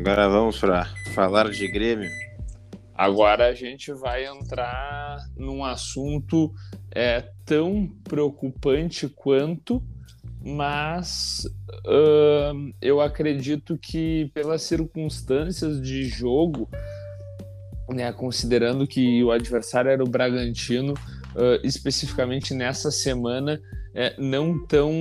Agora vamos para falar de Grêmio. Agora a gente vai entrar num assunto é, tão preocupante quanto, mas uh, eu acredito que pelas circunstâncias de jogo, né, considerando que o adversário era o Bragantino, uh, especificamente nessa semana, é, não tão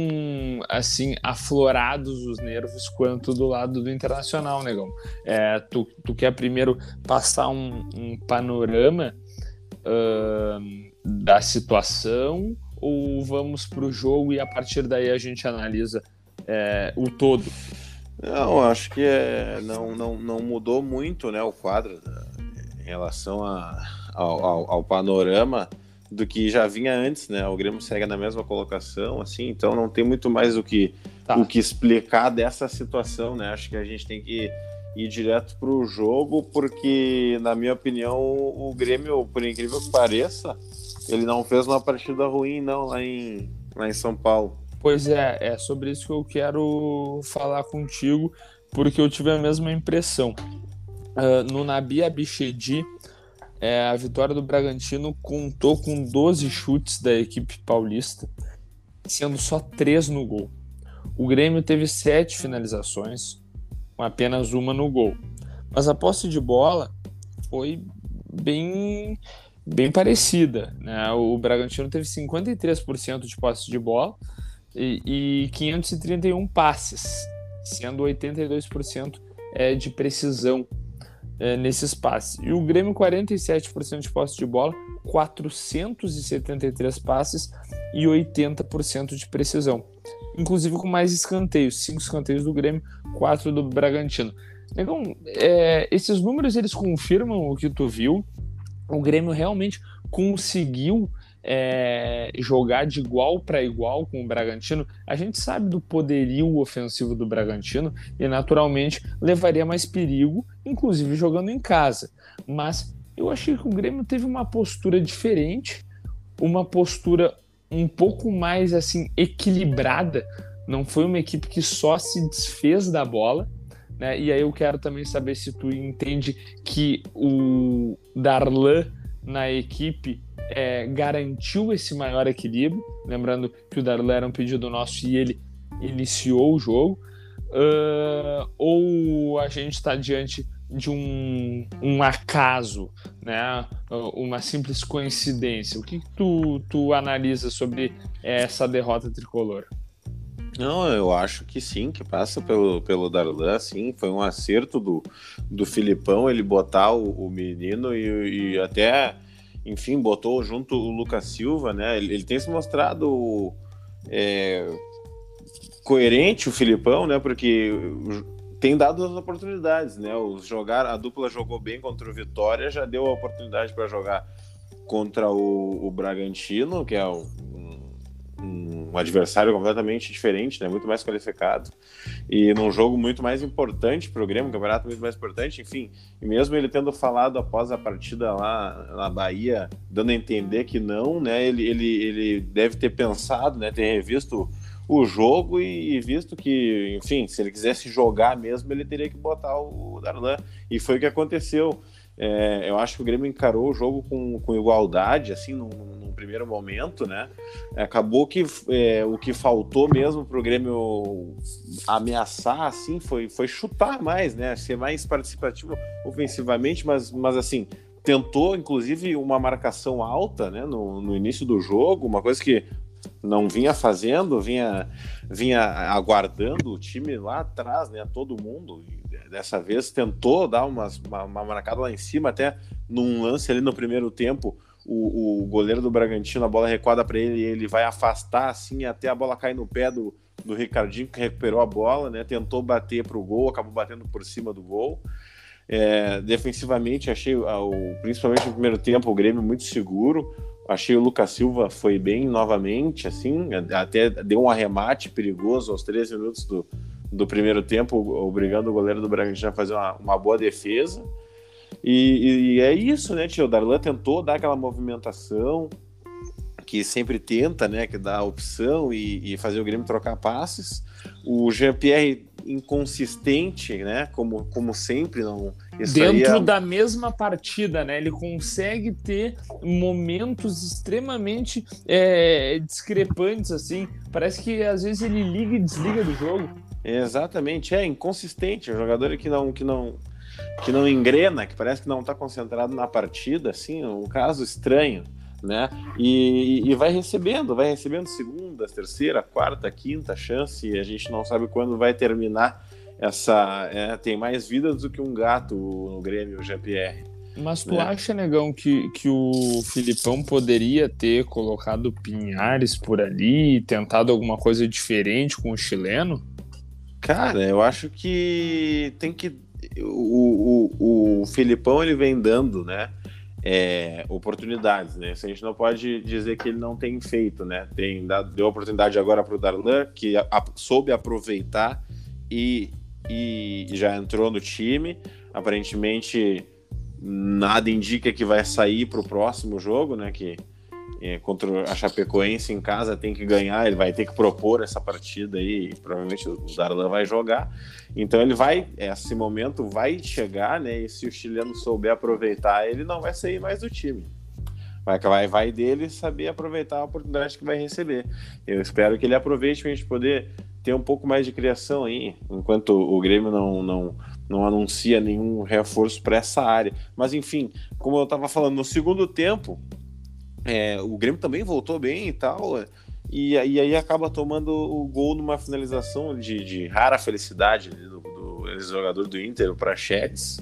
assim aflorados os nervos quanto do lado do internacional, negão. É, tu, tu quer primeiro passar um, um panorama uh, da situação ou vamos para o jogo e a partir daí a gente analisa é, o todo? Não, acho que é, não, não, não mudou muito né, o quadro né, em relação a, ao, ao, ao panorama do que já vinha antes, né? O Grêmio segue na mesma colocação, assim, então não tem muito mais o que, tá. o que explicar dessa situação, né? Acho que a gente tem que ir direto para o jogo, porque, na minha opinião, o Grêmio, por incrível que pareça, ele não fez uma partida ruim, não, lá em, lá em São Paulo. Pois é, é sobre isso que eu quero falar contigo, porque eu tive a mesma impressão. Uh, no Nabi Abichedi, é, a vitória do Bragantino contou com 12 chutes da equipe paulista, sendo só 3 no gol. O Grêmio teve 7 finalizações, com apenas uma no gol. Mas a posse de bola foi bem, bem parecida. Né? O Bragantino teve 53% de posse de bola e, e 531 passes, sendo 82% é, de precisão é, nesse espaço. E o Grêmio, 47% de posse de bola, 473 passes e 80% de precisão. Inclusive com mais escanteios, 5 escanteios do Grêmio, 4 do Bragantino. Então, é, esses números eles confirmam o que tu viu. O Grêmio realmente conseguiu é, jogar de igual para igual com o Bragantino, a gente sabe do poderio ofensivo do Bragantino e naturalmente levaria mais perigo, inclusive jogando em casa. Mas eu achei que o Grêmio teve uma postura diferente, uma postura um pouco mais assim equilibrada. Não foi uma equipe que só se desfez da bola, né? E aí eu quero também saber se tu entende que o Darlan na equipe é, garantiu esse maior equilíbrio. Lembrando que o Darlan era um pedido nosso e ele iniciou o jogo. Uh, ou a gente está diante de um, um acaso, né? uma simples coincidência. O que, que tu, tu analisa sobre essa derrota tricolor? Não, eu acho que sim, que passa pelo, pelo Darlan, sim, foi um acerto do, do Filipão ele botar o, o menino e, e até enfim, botou junto o Lucas Silva, né? Ele, ele tem se mostrado é, coerente, o Filipão, né? Porque tem dado as oportunidades, né? Os jogar, a dupla jogou bem contra o Vitória, já deu a oportunidade para jogar contra o, o Bragantino, que é o, um adversário completamente diferente, né? muito mais qualificado, e num jogo muito mais importante para o Grêmio, um campeonato muito mais importante, enfim. E mesmo ele tendo falado após a partida lá na Bahia, dando a entender que não, né? ele, ele, ele deve ter pensado, né? ter revisto o jogo e, e visto que, enfim, se ele quisesse jogar mesmo, ele teria que botar o Darlan. E foi o que aconteceu. É, eu acho que o Grêmio encarou o jogo com, com igualdade, assim, num, num primeiro momento, né? Acabou que é, o que faltou mesmo para o Grêmio ameaçar, assim, foi, foi chutar mais, né? Ser mais participativo ofensivamente, mas, mas assim, tentou, inclusive, uma marcação alta, né? No, no início do jogo, uma coisa que não vinha fazendo, vinha, vinha aguardando o time lá atrás, né? Todo mundo dessa vez tentou dar umas, uma, uma marcada lá em cima, até num lance ali no primeiro tempo, o, o goleiro do Bragantino, a bola recuada para ele e ele vai afastar assim até a bola cair no pé do, do Ricardinho, que recuperou a bola, né? Tentou bater para o gol, acabou batendo por cima do gol. É, defensivamente, achei, o, principalmente no primeiro tempo, o Grêmio muito seguro. Achei o Lucas Silva foi bem novamente, assim, até deu um arremate perigoso aos 13 minutos do, do primeiro tempo, obrigando o goleiro do Bragantino a fazer uma, uma boa defesa. E, e, é isso, né, tio? O Darlan tentou dar aquela movimentação que sempre tenta, né, que dá a opção e, e fazer o Grêmio trocar passes. O Jean-Pierre inconsistente, né, como, como sempre, não. Dentro é... da mesma partida, né, ele consegue ter momentos extremamente é, discrepantes, assim. Parece que às vezes ele liga e desliga do jogo. Exatamente, é inconsistente, é um jogador que não que não que não engrena, que parece que não está concentrado na partida, assim, um caso estranho né? E, e, vai recebendo, vai recebendo segunda, terceira, quarta, quinta chance, e a gente não sabe quando vai terminar essa. É, tem mais vidas do que um gato no Grêmio, o GPR. Mas tu né? acha, Negão, que, que o Filipão poderia ter colocado Pinhares por ali, tentado alguma coisa diferente com o chileno? Cara, eu acho que tem que. O, o, o Filipão ele vem dando, né? é, oportunidades, né? Se a gente não pode dizer que ele não tem feito, né? Tem dado, deu oportunidade agora para o Darlan, que a, a, soube aproveitar e, e já entrou no time. Aparentemente, nada indica que vai sair para o próximo jogo, né? Que contra a Chapecoense em casa tem que ganhar, ele vai ter que propor essa partida aí, provavelmente o Darlan vai jogar. Então ele vai, esse momento vai chegar, né? E se o chileno souber aproveitar, ele não vai sair mais do time. Vai, vai, vai dele saber aproveitar a oportunidade que vai receber. Eu espero que ele aproveite para a gente poder ter um pouco mais de criação aí, enquanto o Grêmio não, não, não anuncia nenhum reforço para essa área. Mas enfim, como eu estava falando, no segundo tempo, é, o Grêmio também voltou bem e tal. E, e aí acaba tomando o gol numa finalização de, de rara felicidade do, do jogador do Inter, o Prachetes.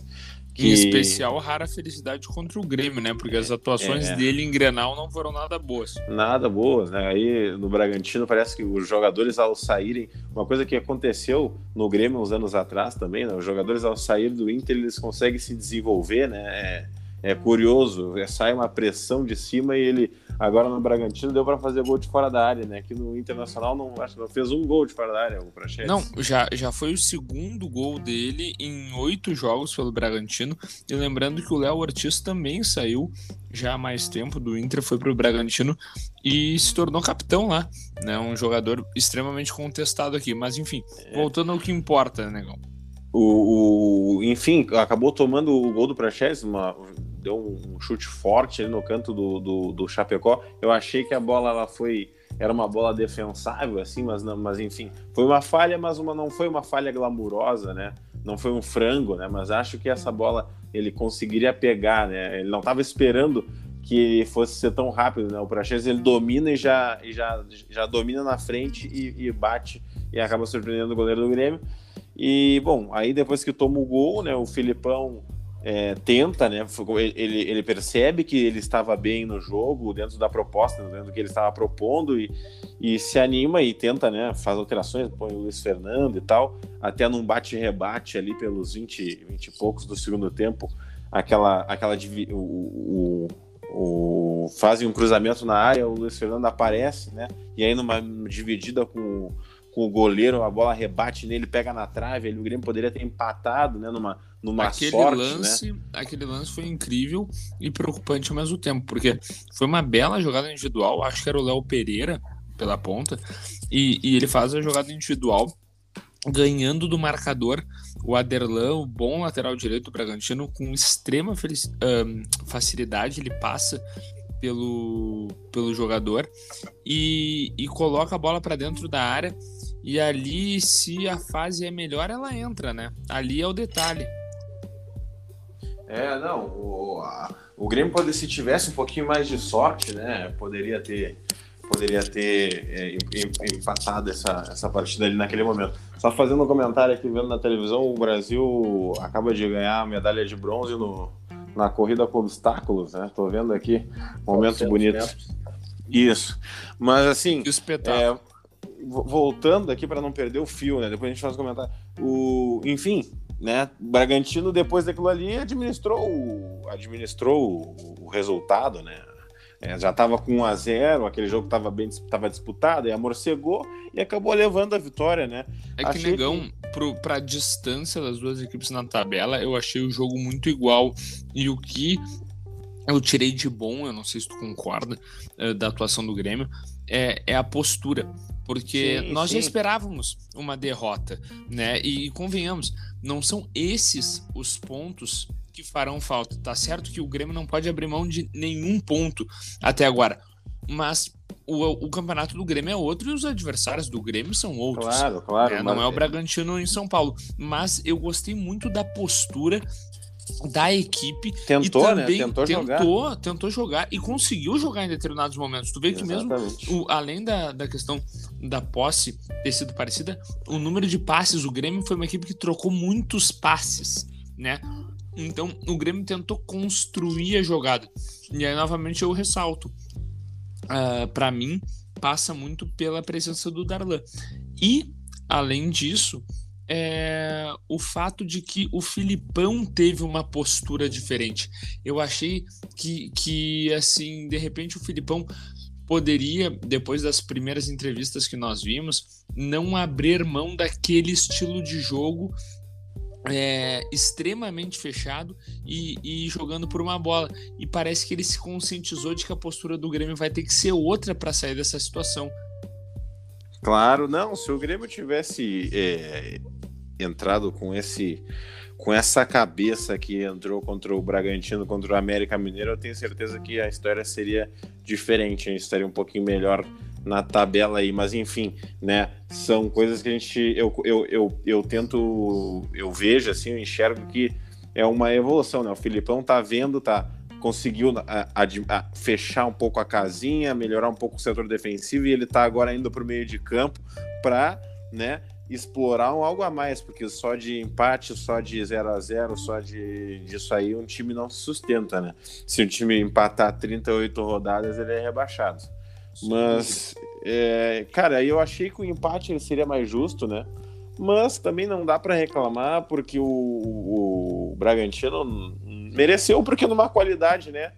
Que... Em especial, rara felicidade contra o Grêmio, né? Porque as atuações é. dele em Grenal não foram nada boas. Nada boas, né? Aí no Bragantino parece que os jogadores ao saírem, uma coisa que aconteceu no Grêmio uns anos atrás também, né? Os jogadores ao sair do Inter, eles conseguem se desenvolver, né? É curioso, sai uma pressão de cima e ele agora no Bragantino deu para fazer gol de fora da área, né? Aqui no Internacional não acho que não fez um gol de fora da área o Prachetes. Não, já, já foi o segundo gol dele em oito jogos pelo Bragantino. E lembrando que o Léo Ortiz também saiu já há mais tempo do Inter, foi para o Bragantino e se tornou capitão lá, né? Um jogador extremamente contestado aqui, mas enfim, é. voltando ao que importa, né, negão. O, o, enfim, acabou tomando o gol do Praxedes, uma deu um chute forte ali no canto do, do, do Chapecó. Eu achei que a bola ela foi era uma bola defensável assim, mas não, mas enfim, foi uma falha, mas uma não foi uma falha glamurosa, né? Não foi um frango, né? Mas acho que essa bola ele conseguiria pegar, né? Ele não estava esperando que fosse ser tão rápido, né? O Praxedes ele domina e já, e já, já domina na frente e, e bate e acaba surpreendendo o goleiro do Grêmio. E bom, aí depois que toma o gol, né? O Filipão é, tenta, né? Ele, ele percebe que ele estava bem no jogo, dentro da proposta, dentro do que ele estava propondo, e, e se anima e tenta, né? Faz alterações, põe o Luiz Fernando e tal, até num bate-rebate ali pelos 20, 20 e poucos do segundo tempo, aquela, aquela o, o, o, fazem um cruzamento na área, o Luiz Fernando aparece, né? E aí numa dividida com com o goleiro, a bola rebate nele, pega na trave, ele, o Grêmio poderia ter empatado, né, numa, numa aquele sorte, né? lance, né? Aquele lance foi incrível e preocupante ao mesmo tempo, porque foi uma bela jogada individual, acho que era o Léo Pereira pela ponta, e, e ele faz a jogada individual ganhando do marcador o Aderlan, o bom lateral direito do Bragantino, com extrema um, facilidade, ele passa pelo, pelo jogador e, e coloca a bola para dentro da área e ali, se a fase é melhor, ela entra, né? Ali é o detalhe. É, não. O, a, o Grêmio, pode, se tivesse um pouquinho mais de sorte, né? Poderia ter, poderia ter é, empatado essa, essa partida ali naquele momento. Só fazendo um comentário aqui, vendo na televisão, o Brasil acaba de ganhar a medalha de bronze no, na corrida com obstáculos, né? Tô vendo aqui momentos bonitos. Isso. Mas assim. Que espetáculo. É, voltando aqui para não perder o fio, né? Depois a gente faz um comentário. O, enfim, né? Bragantino depois daquilo ali administrou o, administrou o, o resultado, né? É, já estava com 1 a 0 aquele jogo estava bem tava disputado, e amorcegou e acabou levando a vitória, né? É que, achei negão, que... para a distância das duas equipes na tabela, eu achei o jogo muito igual. E o que eu tirei de bom, eu não sei se tu concorda, uh, da atuação do Grêmio, é, é a postura. Porque sim, nós sim. já esperávamos uma derrota, né? E convenhamos, não são esses os pontos que farão falta. Tá certo que o Grêmio não pode abrir mão de nenhum ponto até agora, mas o, o campeonato do Grêmio é outro e os adversários do Grêmio são outros. Claro, claro. Né? Não é o Bragantino em São Paulo. Mas eu gostei muito da postura da equipe tentou, e né? também né? tentou, tentou jogar. tentou jogar e conseguiu jogar em determinados momentos. Tu vê que Exatamente. mesmo o, além da, da questão da posse ter sido parecida, o número de passes, o Grêmio foi uma equipe que trocou muitos passes, né? Então o Grêmio tentou construir a jogada. E aí novamente eu ressalto. Uh, ah, para mim passa muito pela presença do Darlan. E além disso, é, o fato de que o Filipão teve uma postura diferente. Eu achei que, que, assim, de repente o Filipão poderia, depois das primeiras entrevistas que nós vimos, não abrir mão daquele estilo de jogo é, extremamente fechado e, e, jogando por uma bola. E parece que ele se conscientizou de que a postura do Grêmio vai ter que ser outra para sair dessa situação. Claro, não. Se o Grêmio tivesse é, entrado com esse com essa cabeça que entrou contra o Bragantino, contra o América Mineiro, eu tenho certeza que a história seria diferente, a gente estaria um pouquinho melhor na tabela aí, mas enfim, né, são coisas que a gente, eu, eu, eu, eu tento, eu vejo assim, eu enxergo que é uma evolução, né, o Filipão tá vendo, tá, conseguiu a, a, a fechar um pouco a casinha, melhorar um pouco o setor defensivo e ele tá agora indo para o meio de campo para, né, explorar um algo a mais, porque só de empate, só de 0 a 0 só de disso aí, um time não se sustenta, né? Se o time empatar 38 rodadas, ele é rebaixado. Mas, é, cara, eu achei que o empate ele seria mais justo, né? Mas também não dá para reclamar, porque o, o, Bragantino mereceu, porque numa qualidade, né?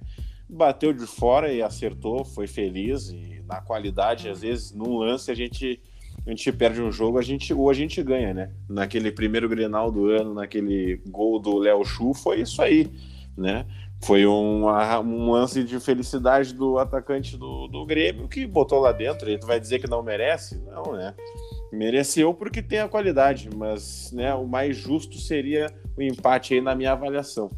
Bateu de fora e acertou, foi feliz. E na qualidade, às vezes, num lance, a gente a gente perde um jogo, a gente, ou a gente ganha, né? Naquele primeiro Grenal do ano, naquele gol do Léo Chu, foi isso aí, né? Foi um, um lance de felicidade do atacante do, do Grêmio que botou lá dentro. Ele vai dizer que não merece? Não, né? Mereceu porque tem a qualidade, mas né, o mais justo seria o empate aí na minha avaliação.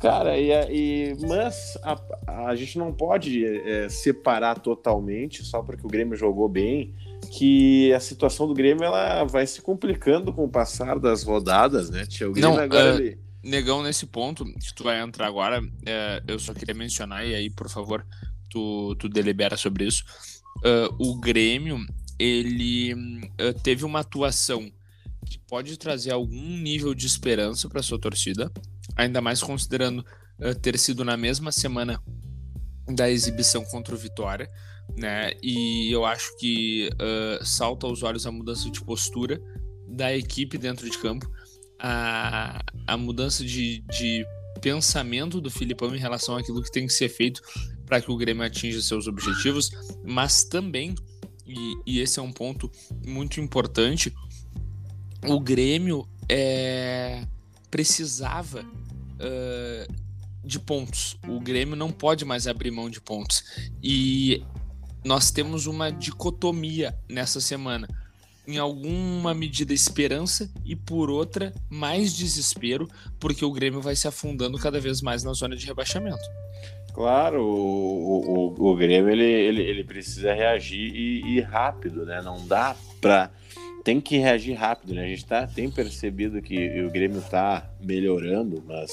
Cara, e, e mas a, a gente não pode é, separar totalmente só porque o Grêmio jogou bem que a situação do Grêmio ela vai se complicando com o passar das rodadas, né? Tia, o Grêmio Não, agora uh, ele... Negão, nesse ponto que tu vai entrar agora, uh, eu só queria mencionar, e aí, por favor, tu, tu delibera sobre isso. Uh, o Grêmio, ele teve uma atuação que pode trazer algum nível de esperança para sua torcida, ainda mais considerando ter sido na mesma semana da exibição contra o Vitória né? E eu acho que uh, salta aos olhos a mudança de postura da equipe dentro de campo, a, a mudança de, de pensamento do Filipão em relação àquilo que tem que ser feito para que o Grêmio atinja seus objetivos, mas também, e, e esse é um ponto muito importante, o Grêmio é, precisava uh, de pontos. O Grêmio não pode mais abrir mão de pontos. E nós temos uma dicotomia nessa semana. Em alguma medida, esperança e, por outra, mais desespero, porque o Grêmio vai se afundando cada vez mais na zona de rebaixamento. Claro, o, o, o Grêmio ele, ele, ele, precisa reagir e, e, rápido, né? Não dá pra. Tem que reagir rápido, né? A gente tá, tem percebido que o Grêmio tá melhorando, mas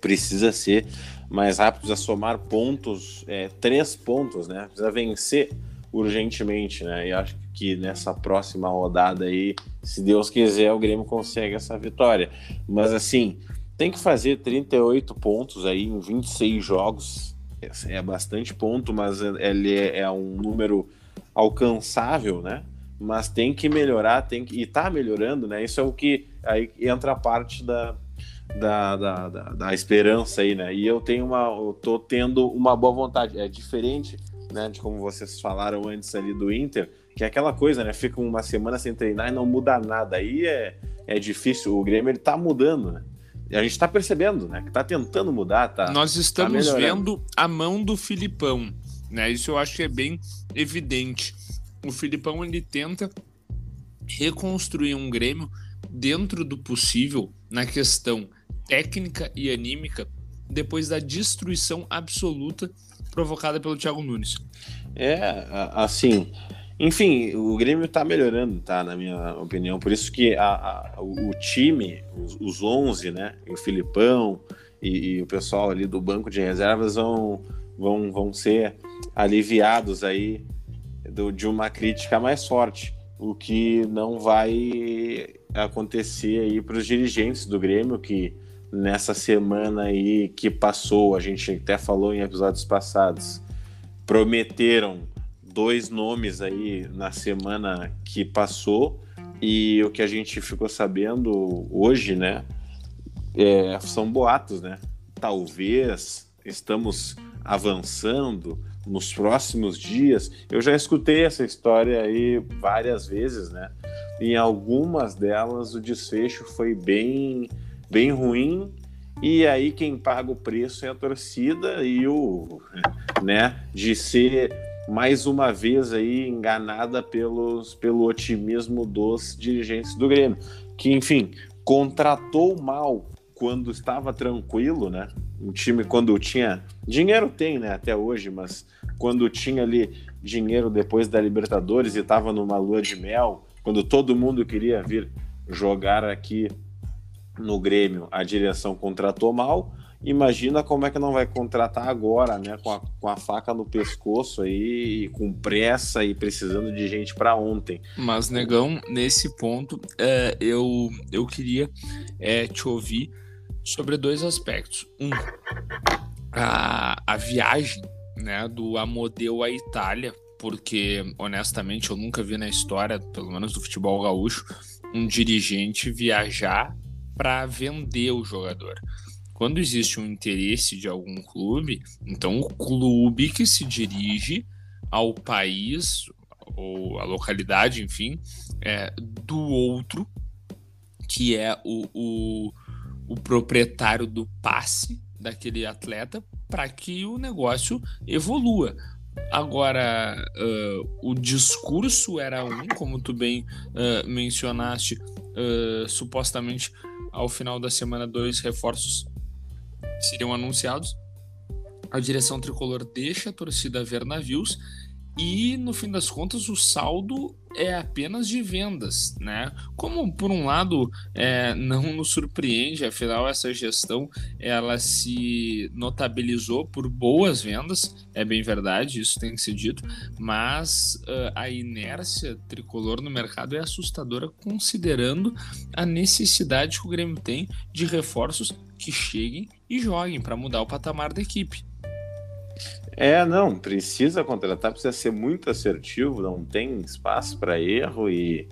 precisa ser mais rápido, precisa somar pontos, é, três pontos, né? Precisa vencer urgentemente, né? E acho que nessa próxima rodada aí, se Deus quiser, o Grêmio consegue essa vitória. Mas assim, tem que fazer 38 pontos aí em 26 jogos. É bastante ponto, mas ele é, é um número alcançável, né? Mas tem que melhorar, tem que e tá melhorando, né? Isso é o que aí entra a parte da, da, da, da, da, esperança aí, né? E eu tenho uma, eu tô tendo uma boa vontade. É diferente, né, de como vocês falaram antes ali do Inter, que é aquela coisa, né? Fica uma semana sem treinar e não muda nada. Aí é, é difícil. O Grêmio ele tá mudando, né? a gente está percebendo, né? Que está tentando mudar, tá? Nós tá estamos tá vendo a mão do Filipão, né? Isso eu acho que é bem evidente. O Filipão ele tenta reconstruir um Grêmio dentro do possível na questão técnica e anímica depois da destruição absoluta provocada pelo Thiago Nunes. É, assim, enfim, o Grêmio tá melhorando, tá? Na minha opinião. Por isso que a, a, o time, os, os 11, né? o Filipão e, e, o pessoal ali do banco de reservas vão, vão, vão ser aliviados aí do, de uma crítica mais forte. O que não vai acontecer aí para os dirigentes do Grêmio que nessa semana aí que passou, a gente até falou em episódios passados, prometeram dois nomes aí na semana que passou e o que a gente ficou sabendo hoje, né, é, são boatos, né? Talvez estamos avançando nos próximos dias. Eu já escutei essa história aí várias vezes, né? Em algumas delas o desfecho foi bem, bem ruim e aí quem paga o preço é a torcida e o, né, de ser mais uma vez aí enganada pelos, pelo otimismo dos dirigentes do Grêmio, que enfim, contratou mal quando estava tranquilo, né? Um time quando tinha dinheiro tem, né, até hoje, mas quando tinha ali dinheiro depois da Libertadores e estava numa lua de mel, quando todo mundo queria vir jogar aqui no Grêmio, a direção contratou mal imagina como é que não vai contratar agora, né? Com a, com a faca no pescoço aí, com pressa e precisando de gente para ontem. Mas, Negão, nesse ponto, é, eu, eu queria é, te ouvir sobre dois aspectos. Um, a, a viagem né, do Amodeu à Itália, porque, honestamente, eu nunca vi na história, pelo menos do futebol gaúcho, um dirigente viajar para vender o jogador quando existe um interesse de algum clube, então o clube que se dirige ao país ou a localidade, enfim, é, do outro, que é o, o, o proprietário do passe daquele atleta, para que o negócio evolua. Agora, uh, o discurso era um, como tu bem uh, mencionaste, uh, supostamente ao final da semana, dois reforços seriam anunciados. A direção tricolor deixa a torcida ver navios e no fim das contas o saldo é apenas de vendas, né? Como por um lado é, não nos surpreende, afinal essa gestão ela se notabilizou por boas vendas, é bem verdade, isso tem que ser dito, mas uh, a inércia tricolor no mercado é assustadora considerando a necessidade que o Grêmio tem de reforços que cheguem e joguem para mudar o patamar da equipe. É, não, precisa contratar, precisa ser muito assertivo, não tem espaço para erro e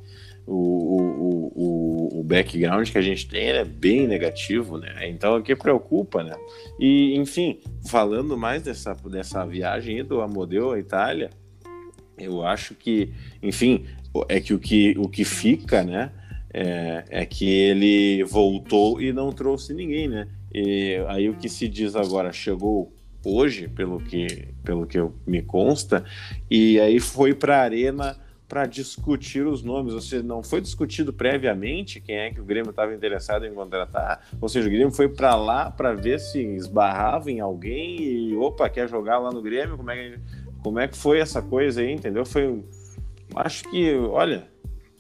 o, o, o, o, background que a gente tem é bem negativo, né? Então o que preocupa, né? E, enfim, falando mais dessa, dessa viagem do Amodeu à Itália, eu acho que, enfim, é que o que, o que fica, né? É, é que ele voltou e não trouxe ninguém, né? E aí o que se diz agora, chegou hoje, pelo que, pelo que me consta, e aí foi para a arena para discutir os nomes, ou seja, não foi discutido previamente quem é que o Grêmio estava interessado em contratar, ou seja, o Grêmio foi para lá para ver se esbarrava em alguém e, opa, quer jogar lá no Grêmio, como é que, como é que foi essa coisa aí, entendeu? Foi, acho que, olha,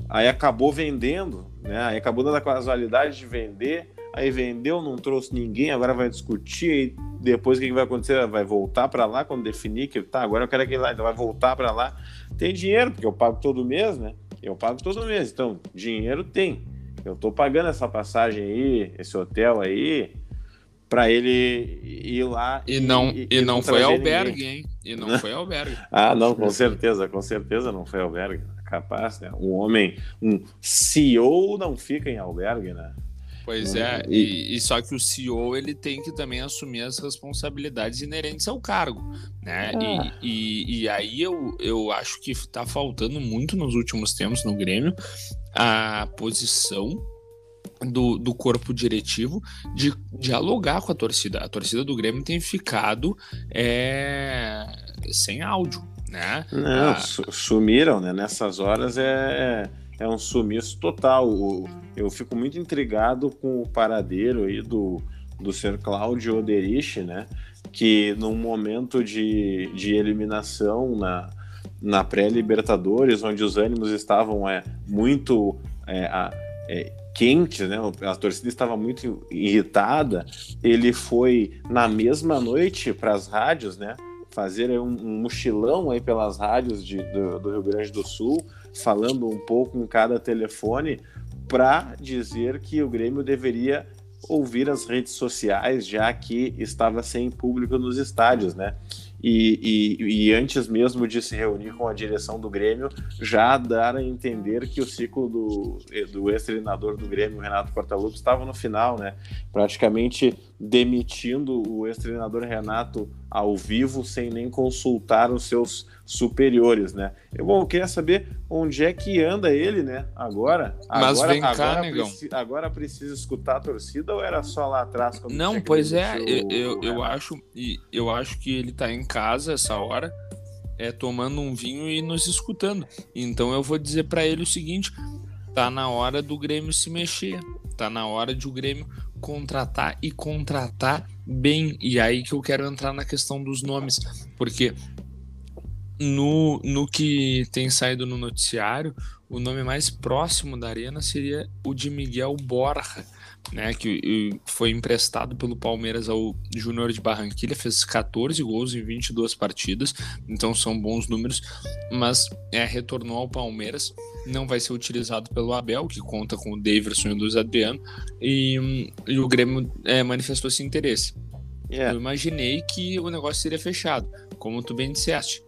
aí acabou vendendo, né, aí acabou dando a casualidade de vender, aí vendeu, não trouxe ninguém, agora vai discutir, depois o que, vai acontecer? Vai voltar para lá quando definir que tá, agora eu quero aquele lá, então vai voltar para lá. Tem dinheiro, porque eu pago todo mês, né? Eu pago todo mês, então dinheiro tem. Eu tô pagando essa passagem aí, esse hotel aí, para ele ir lá. E não, e, e não, não foi albergue, ninguém. hein? E não foi albergue. ah, não, com certeza, com certeza não foi albergue. Capaz, né? Um homem, um CEO não fica em albergue, né? Pois é, e, e, só que o CEO ele tem que também assumir as responsabilidades inerentes ao cargo, né? Ah. E, e, e, aí eu, eu acho que está faltando muito nos últimos tempos no Grêmio a posição do, do corpo diretivo de dialogar com a torcida. A torcida do Grêmio tem ficado é, sem áudio, né? Não, ah, sumiram, né? Nessas horas é, é um sumiço total. Eu fico muito intrigado com o paradeiro aí do, do ser Cláudio Oderich, né? Que num momento de, de eliminação na, na pré-Libertadores, onde os ânimos estavam é, muito é, a, é, quentes, né? A torcida estava muito irritada. Ele foi na mesma noite para as rádios, né? Fazer um, um, mochilão aí pelas rádios de, do, do Rio Grande do Sul, falando um pouco em cada telefone, para dizer que o Grêmio deveria ouvir as redes sociais, já que estava sem público nos estádios, né? E, e, e, antes mesmo de se reunir com a direção do Grêmio, já dar a entender que o ciclo do, do ex-treinador do Grêmio, Renato Portaluppi, estava no final, né? Praticamente demitindo o ex-treinador Renato ao vivo, sem nem consultar os seus superiores, né? Eu, bom, eu queria saber onde é que anda ele, né? Agora. Mas agora, vem cá, agora negão. Preci, agora precisa escutar a torcida ou era só lá atrás? Não, pois é, eu, eu, eu acho, eu acho que ele tá em casa essa hora, é tomando um vinho e nos escutando. Então eu vou dizer para ele o seguinte: tá na hora do Grêmio se mexer, tá na hora de o Grêmio contratar e contratar bem. E aí que eu quero entrar na questão dos nomes, porque no, no que tem saído no noticiário, o nome mais próximo da Arena seria o de Miguel Borja, né, que foi emprestado pelo Palmeiras ao Júnior de Barranquilha, fez 14 gols em 22 partidas, então são bons números, mas é, retornou ao Palmeiras, não vai ser utilizado pelo Abel, que conta com o Davidson e o Luiz Adriano, e, e o Grêmio é, manifestou esse interesse. Yeah. Eu imaginei que o negócio seria fechado, como tu bem disseste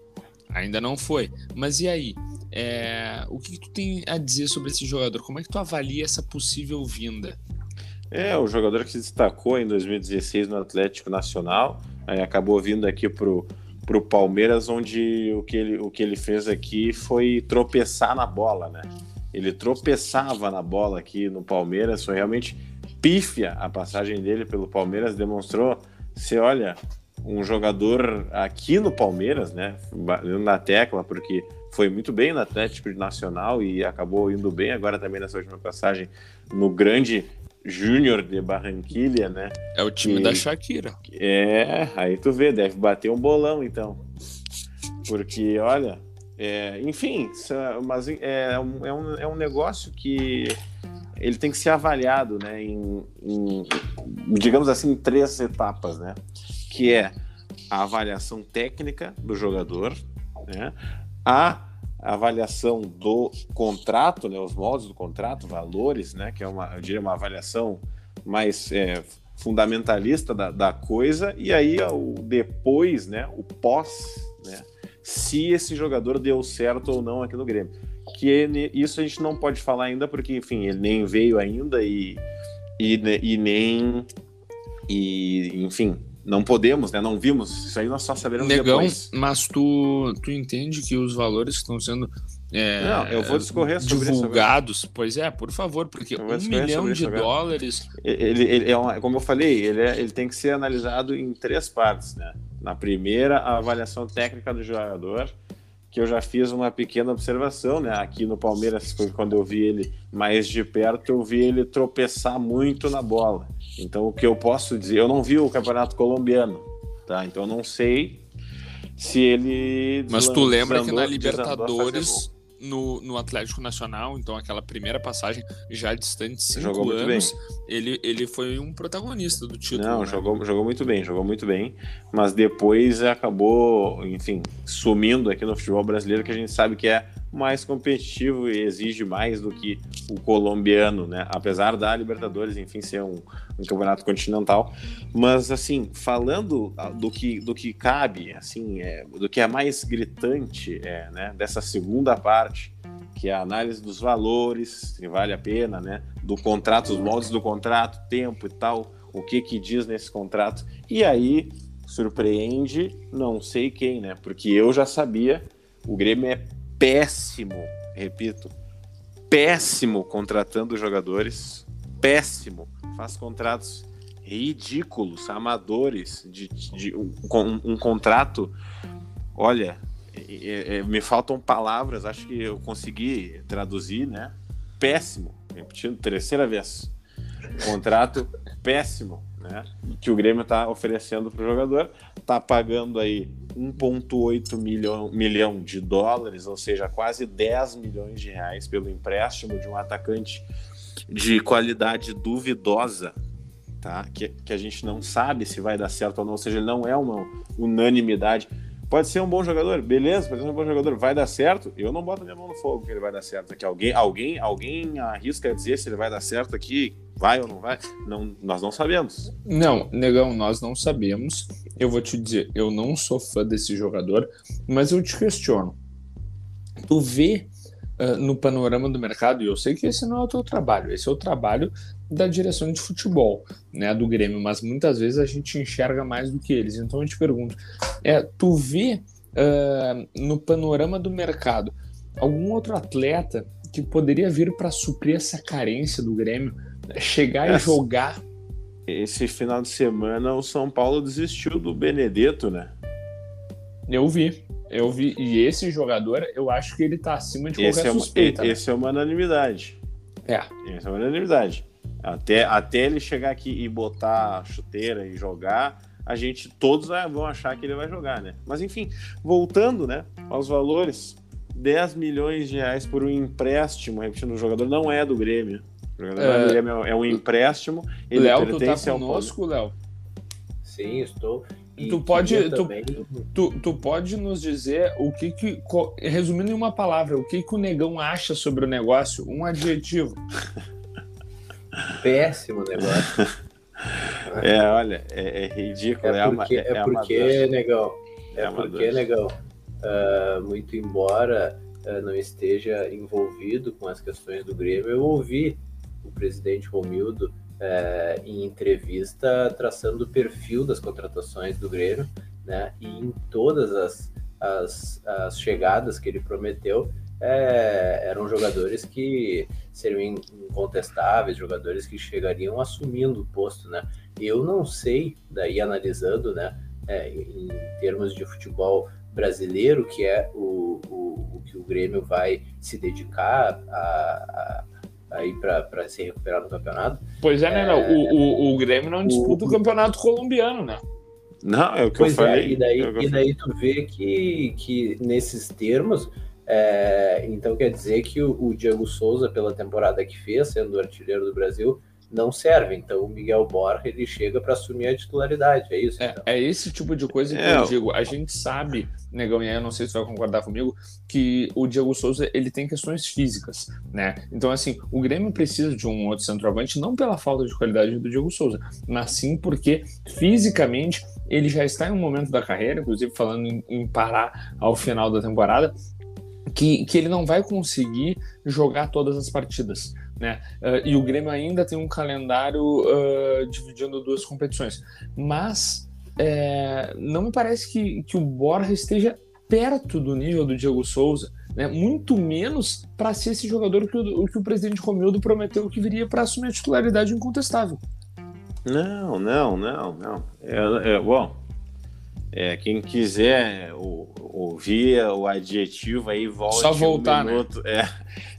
Ainda não foi. Mas e aí? É, o que, que, tu tem a dizer sobre esse jogador? Como é que tu avalia essa possível vinda? É, o jogador que se destacou em 2016 no Atlético Nacional, acabou vindo aqui pro, pro Palmeiras, onde o que, ele, o que ele fez aqui foi tropeçar na bola, né? Ele tropeçava na bola aqui no Palmeiras, foi realmente pífia a passagem dele pelo Palmeiras, demonstrou, você olha, um jogador aqui no Palmeiras, né? Na tecla, porque foi muito bem no Atlético Nacional e acabou indo bem agora também nessa última passagem no grande Júnior de Barranquilha, né? É o time e, da Shakira. É, aí tu vê, deve bater um bolão então. Porque, olha, é, enfim, mas é um, é, um, é um negócio que ele tem que ser avaliado, né? Em, em digamos assim, em três etapas, né? que é a avaliação técnica do jogador, né? a avaliação do contrato, né? os moldes do contrato, valores, né? que é uma, eu diria, uma avaliação mais é, fundamentalista da, da, coisa, e aí o depois, né? o pós, né? se esse jogador deu certo ou não aqui no Grêmio. Que isso a gente não pode falar ainda, porque, enfim, ele nem veio ainda e, e, e nem. E, enfim, não podemos, né? Não vimos. Isso aí nós só saberemos Negão, depois. mas tu, tu entende que os valores que estão sendo é, não, eu vou discorrer sobre divulgados, isso, pois é, por favor, porque um milhão de dólares. Ele, ele é uma, como eu falei, ele, é, ele tem que ser analisado em três partes, né? Na primeira, a avaliação técnica do jogador, que eu já fiz uma pequena observação, né? Aqui no Palmeiras, quando eu vi ele mais de perto, eu vi ele tropeçar muito na bola. Então, o que eu posso dizer, eu não vi o campeonato colombiano, tá? Então, eu não sei se ele. Mas tu lembra que na Libertadores, no, no Atlético Nacional, então aquela primeira passagem já distante cinco jogou anos, muito bem. Ele, ele foi um protagonista do título. Não, né? jogou, jogou muito bem, jogou muito bem, mas depois acabou, enfim, sumindo aqui no futebol brasileiro, que a gente sabe que é mais competitivo e exige mais do que o colombiano, né? Apesar da Libertadores, enfim, ser um, um, campeonato continental. Mas, assim, falando do que, do que cabe, assim, é, do que é mais gritante, é, né? Dessa segunda parte, que é a análise dos valores, se vale a pena, né? Do contrato, os moldes do contrato, tempo e tal, o que que diz nesse contrato. E aí surpreende não sei quem, né? Porque eu já sabia, o Grêmio é péssimo, repito, péssimo contratando jogadores. péssimo, faz contratos ridículos, amadores, de, de um, um, um, contrato. Olha, é, é, me faltam palavras, acho que eu consegui traduzir, né? Péssimo, repetindo, terceira vez. Contrato péssimo, né? Que o Grêmio está oferecendo para o jogador, está pagando aí 1,8 milhão, milhão de dólares, ou seja, quase 10 milhões de reais pelo empréstimo de um atacante de qualidade duvidosa, tá? Que, que a gente não sabe se vai dar certo ou não, ou seja, ele não é uma unanimidade. Pode ser um bom jogador, beleza, pode ser um bom jogador, vai dar certo. Eu não boto minha mão no fogo que ele vai dar certo aqui. Alguém, alguém, alguém arrisca dizer se ele vai dar certo aqui, vai ou não vai? Não, nós não sabemos. Não, negão, nós não sabemos. Eu vou te dizer, eu não sou fã desse jogador, mas eu te questiono. Tu vê uh, no panorama do mercado, e eu sei que esse não é o teu trabalho, esse é o trabalho da direção de futebol, né, do Grêmio, mas muitas vezes a gente enxerga mais do que eles. Então eu te pergunto, é, tu vê uh, no panorama do mercado algum outro atleta que poderia vir para suprir essa carência do Grêmio, chegar essa, e jogar? Esse final de semana o São Paulo desistiu do Benedetto, né? Eu vi. Eu vi, e esse jogador, eu acho que ele tá acima de qualquer esse é uma, suspeita. Né? Esse né? é uma unanimidade. É. Esse é uma unanimidade. Até, até ele chegar aqui e botar a chuteira e jogar, a gente, todos vão achar que ele vai jogar, né? Mas enfim, voltando, né, aos valores, 10 milhões de reais por um empréstimo, repetindo, o jogador não é do Grêmio. O jogador é, do Grêmio é um empréstimo. Ele Léo, tu tá conosco, Léo? Sim, estou. E tu pode, tu, tu, tu, pode nos dizer o que que, resumindo em uma palavra, o que que o negão acha sobre o negócio? Um adjetivo. Péssimo negócio. é, olha, é, é ridículo. É porque, é, é, é porque negão, é, é porque, negão, uh, muito embora uh, não esteja envolvido com as questões do Grêmio, eu ouvi o presidente Romildo é, em entrevista traçando o perfil das contratações do Grêmio, né? E em todas as, as, as chegadas que ele prometeu, é, eram jogadores que seriam incontestáveis, jogadores que chegariam assumindo o posto, né? Eu não sei, daí analisando, né, é, em termos de futebol brasileiro, que é o, o, o que o Grêmio vai se dedicar a, a aí para se recuperar no campeonato. Pois é, né? É... O, o, o Grêmio não disputa o, o campeonato colombiano, né? Não, é o que pois eu é, falei. É, e daí, é e daí tu vê que, que nesses termos, é, então quer dizer que o, o, Diego Souza, pela temporada que fez, sendo artilheiro do Brasil, não serve. Então o Miguel Borja ele chega para assumir a titularidade, é isso? É, então. é, esse tipo de coisa que é, eu digo. A gente sabe, Negão, e aí eu não sei se você vai concordar comigo, que o Diego Souza ele tem questões físicas, né? Então, assim, o Grêmio precisa de um outro centroavante, não pela falta de qualidade do Diego Souza, mas sim porque fisicamente ele já está em um momento da carreira, inclusive falando em, em parar ao final da temporada, que, que ele não vai conseguir jogar todas as partidas. Né? Uh, e o Grêmio ainda tem um calendário uh, dividindo duas competições. Mas é, não me parece que, que o Borja esteja perto do nível do Diego Souza, né? muito menos para ser esse jogador que o, que o presidente Romildo prometeu que viria para assumir a titularidade incontestável. Não, não, não, não. É, é bom, é, quem quiser ouvir o adjetivo aí, volte só voltar, um né? minuto. Né?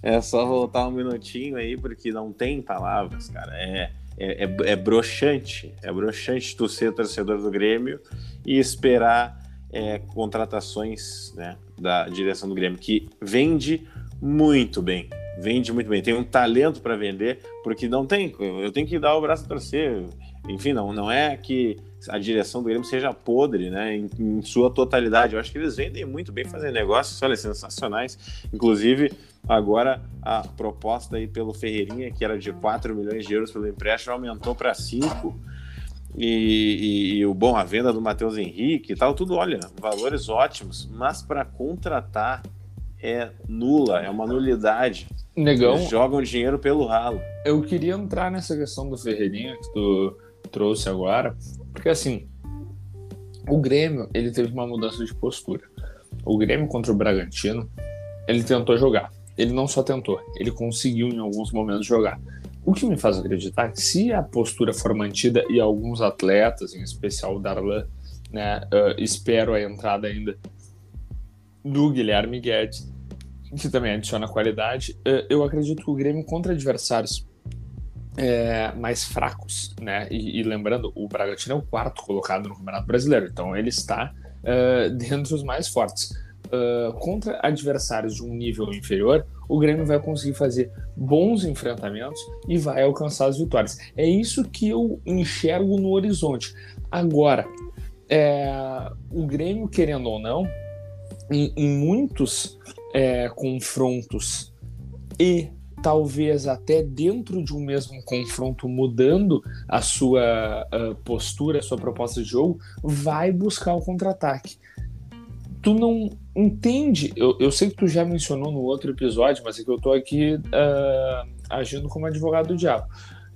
É, é só voltar um minutinho aí, porque não tem palavras, cara. É, é, é, é broxante. É broxante tu ser torcedor do Grêmio e esperar é, contratações né, da direção do Grêmio, que vende muito bem. Vende muito bem. Tem um talento para vender, porque não tem. Eu tenho que dar o braço a torcer. Enfim, não, não é que a direção do Grêmio seja podre, né, em, em, sua totalidade. Eu acho que eles vendem muito bem fazendo negócios, olha, sensacionais. Inclusive, agora a proposta aí pelo Ferreirinha, que era de 4 milhões de euros pelo empréstimo, aumentou para 5. E, e, e, o bom, a venda do Matheus Henrique e tal, tudo, olha, valores ótimos, mas para contratar é nula, é uma nulidade. Negão. Eles jogam dinheiro pelo ralo. Eu queria entrar nessa questão do Ferreirinha que tu trouxe agora, porque assim, o Grêmio, ele teve uma mudança de postura. O Grêmio contra o Bragantino, ele tentou jogar. Ele não só tentou, ele conseguiu em alguns momentos jogar. O que me faz acreditar que se a postura for mantida e alguns atletas, em especial o Darlan, né, uh, espero a entrada ainda do Guilherme Guedes, que também adiciona qualidade, uh, eu acredito que o Grêmio contra adversários é, mais fracos, né? E, e, lembrando, o Bragantino é o quarto colocado no Campeonato Brasileiro, então ele está uh, dentre os mais fortes. Contra adversários de um nível inferior, o Grêmio vai conseguir fazer bons enfrentamentos e vai alcançar as vitórias. É isso que eu enxergo no horizonte. Agora, é, o Grêmio, querendo ou não, em, em muitos é, confrontos e talvez até dentro de um mesmo confronto, mudando a sua uh, postura, a sua proposta de jogo, vai buscar o contra-ataque. Tu não entende, eu, eu, sei que tu já mencionou no outro episódio, mas é que eu tô aqui uh, agindo como advogado do diabo.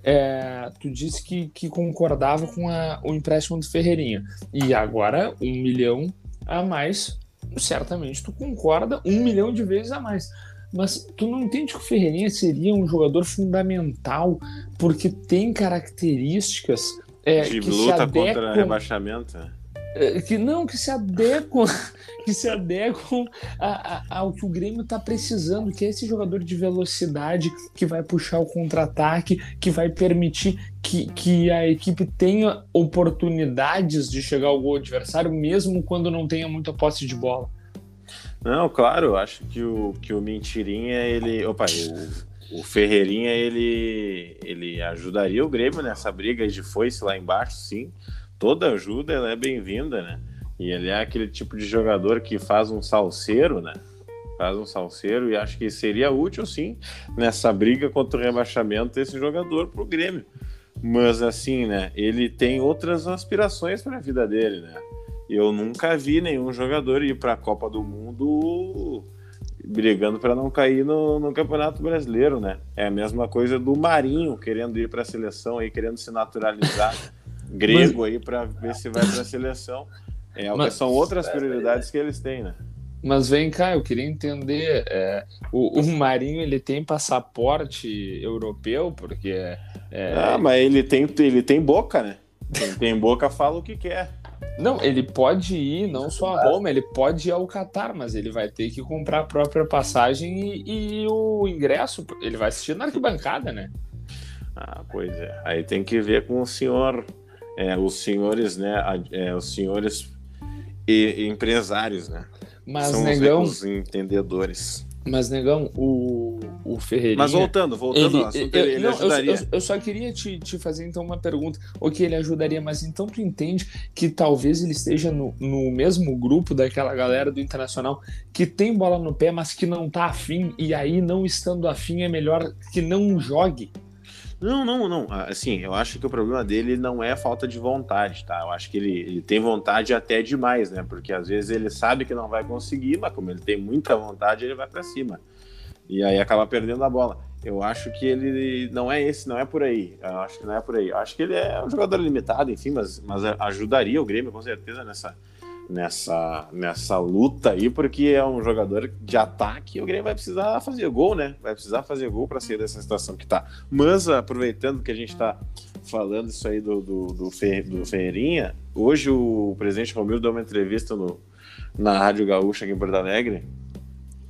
É, tu disse que, que concordava com a, o empréstimo do Ferreirinha. E agora, um milhão a mais, certamente tu concorda um milhão de vezes a mais. Mas tu não entende que o Ferreirinha seria um jogador fundamental porque tem características é, de que luta se adequam, contra rebaixamento? É, que não, que se adequam, que se adequam a, a, ao que o Grêmio está precisando, que é esse jogador de velocidade que vai puxar o contra-ataque, que vai permitir que, que a equipe tenha oportunidades de chegar ao gol adversário, mesmo quando não tenha muita posse de bola. Não, claro, acho que o, que o Mentirinha, ele. Opa, o, o Ferreirinha, ele, ele ajudaria o Grêmio nessa briga de foice lá embaixo, sim. Toda ajuda ela é bem-vinda, né? E ele é aquele tipo de jogador que faz um salseiro, né? Faz um salseiro e acho que seria útil, sim, nessa briga contra o rebaixamento desse jogador pro Grêmio. Mas assim, né? Ele tem outras aspirações para a vida dele, né? Eu nunca vi nenhum jogador ir para a Copa do Mundo brigando para não cair no, no, Campeonato Brasileiro, né? É a mesma coisa do Marinho querendo ir para a seleção aí, querendo se naturalizar grego aí para ver se vai para a seleção. É, Mas, são outras prioridades que eles têm, né? Mas vem cá, eu queria entender. É, o, o, Marinho ele tem passaporte europeu porque. É, ah, mas ele tem, ele tem boca, né? Quem tem boca fala o que quer. Não, ele pode ir não só a Roma, ele pode ir ao Catar, mas ele vai ter que comprar a própria passagem e, e o ingresso. Ele vai assistir na arquibancada, né? Ah, pois é. Aí tem que ver com o senhor, é, os senhores, né? É, os senhores e, empresários, né? Mas, São negão, os, os entendedores. Mas, negão, o, o Ferreirinha... Mas voltando, voltando ele, ao assunto, ele, ele não, ajudaria... Eu, eu, só queria te, te fazer, então, uma pergunta. O que ele ajudaria, mas então tu entende que talvez ele esteja no, no mesmo grupo daquela galera do Internacional que tem bola no pé, mas que não tá afim, e aí, não estando afim, é melhor que não jogue? Não, não, não. Assim, eu acho que o problema dele não é falta de vontade, tá? Eu acho que ele, ele tem vontade até demais, né? Porque às vezes ele sabe que não vai conseguir, mas como ele tem muita vontade, ele vai para cima. E aí acaba perdendo a bola. Eu acho que ele não é esse, não é por aí. Eu acho que não é por aí. Eu acho que ele é um jogador limitado, enfim, mas, mas ajudaria o Grêmio com certeza nessa, nessa, nessa luta aí, porque é um jogador de ataque e o Grêmio vai precisar fazer gol, né? Vai precisar fazer gol para sair dessa situação que tá. Mas aproveitando que a gente tá falando isso aí do, do, do, Fer, do Ferreirinha, hoje o presidente Romildo deu uma entrevista no, na Rádio Gaúcha aqui em Porto Alegre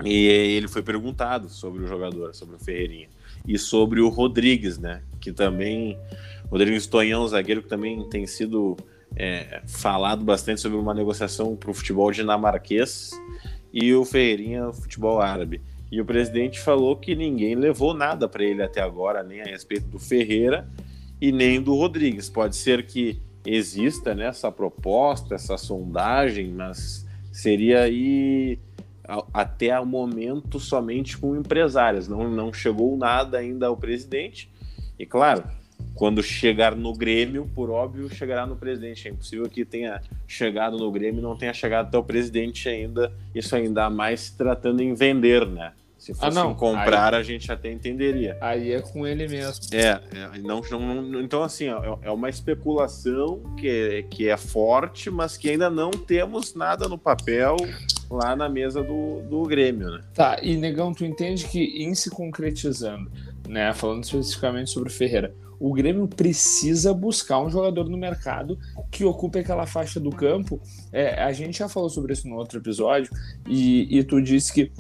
e ele foi perguntado sobre o jogador, sobre o Ferreirinha e sobre o Rodrigues, né? Que também, Rodrigues Tonhão, zagueiro que também tem sido é, falado bastante sobre uma negociação para o futebol dinamarquês e o Ferreirinha futebol árabe. E o presidente falou que ninguém levou nada para ele até agora, nem a respeito do Ferreira e nem do Rodrigues. Pode ser que exista né, essa proposta, essa sondagem, mas seria aí até o momento somente com empresários. Não, não chegou nada ainda ao presidente. E claro, quando chegar no Grêmio, por óbvio, chegará no presidente. É impossível que tenha chegado no Grêmio e não tenha chegado até o presidente ainda. Isso ainda mais se tratando em vender, né? Se fosse ah, comprar, aí, a gente até entenderia. Aí é com ele mesmo. É, é não, não, então assim, ó, é uma especulação que é, que é forte, mas que ainda não temos nada no papel lá na mesa do, do Grêmio, né? Tá, e Negão, tu entende que em se concretizando, né? Falando especificamente sobre o Ferreira. O Grêmio precisa buscar um jogador no mercado que ocupe aquela faixa do campo. É, a gente já falou sobre isso no outro episódio, e, e tu disse que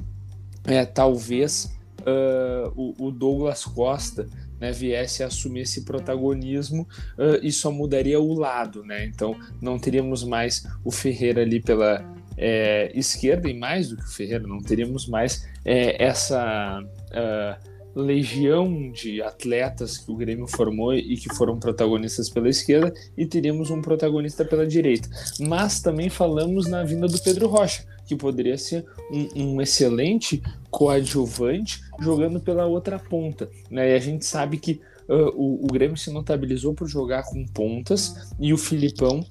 é, talvez uh, o, o, Douglas Costa né, viesse a assumir esse protagonismo uh, e só mudaria o lado, né? Então não teríamos mais o Ferreira ali pela é, esquerda e mais do que o Ferreira, não teríamos mais é, essa uh, legião de atletas que o Grêmio formou e que foram protagonistas pela esquerda e teríamos um protagonista pela direita. Mas também falamos na vinda do Pedro Rocha, que poderia ser um, um excelente coadjuvante jogando pela outra ponta. Né? E a gente sabe que uh, o, o Grêmio se notabilizou por jogar com pontas e o Filipão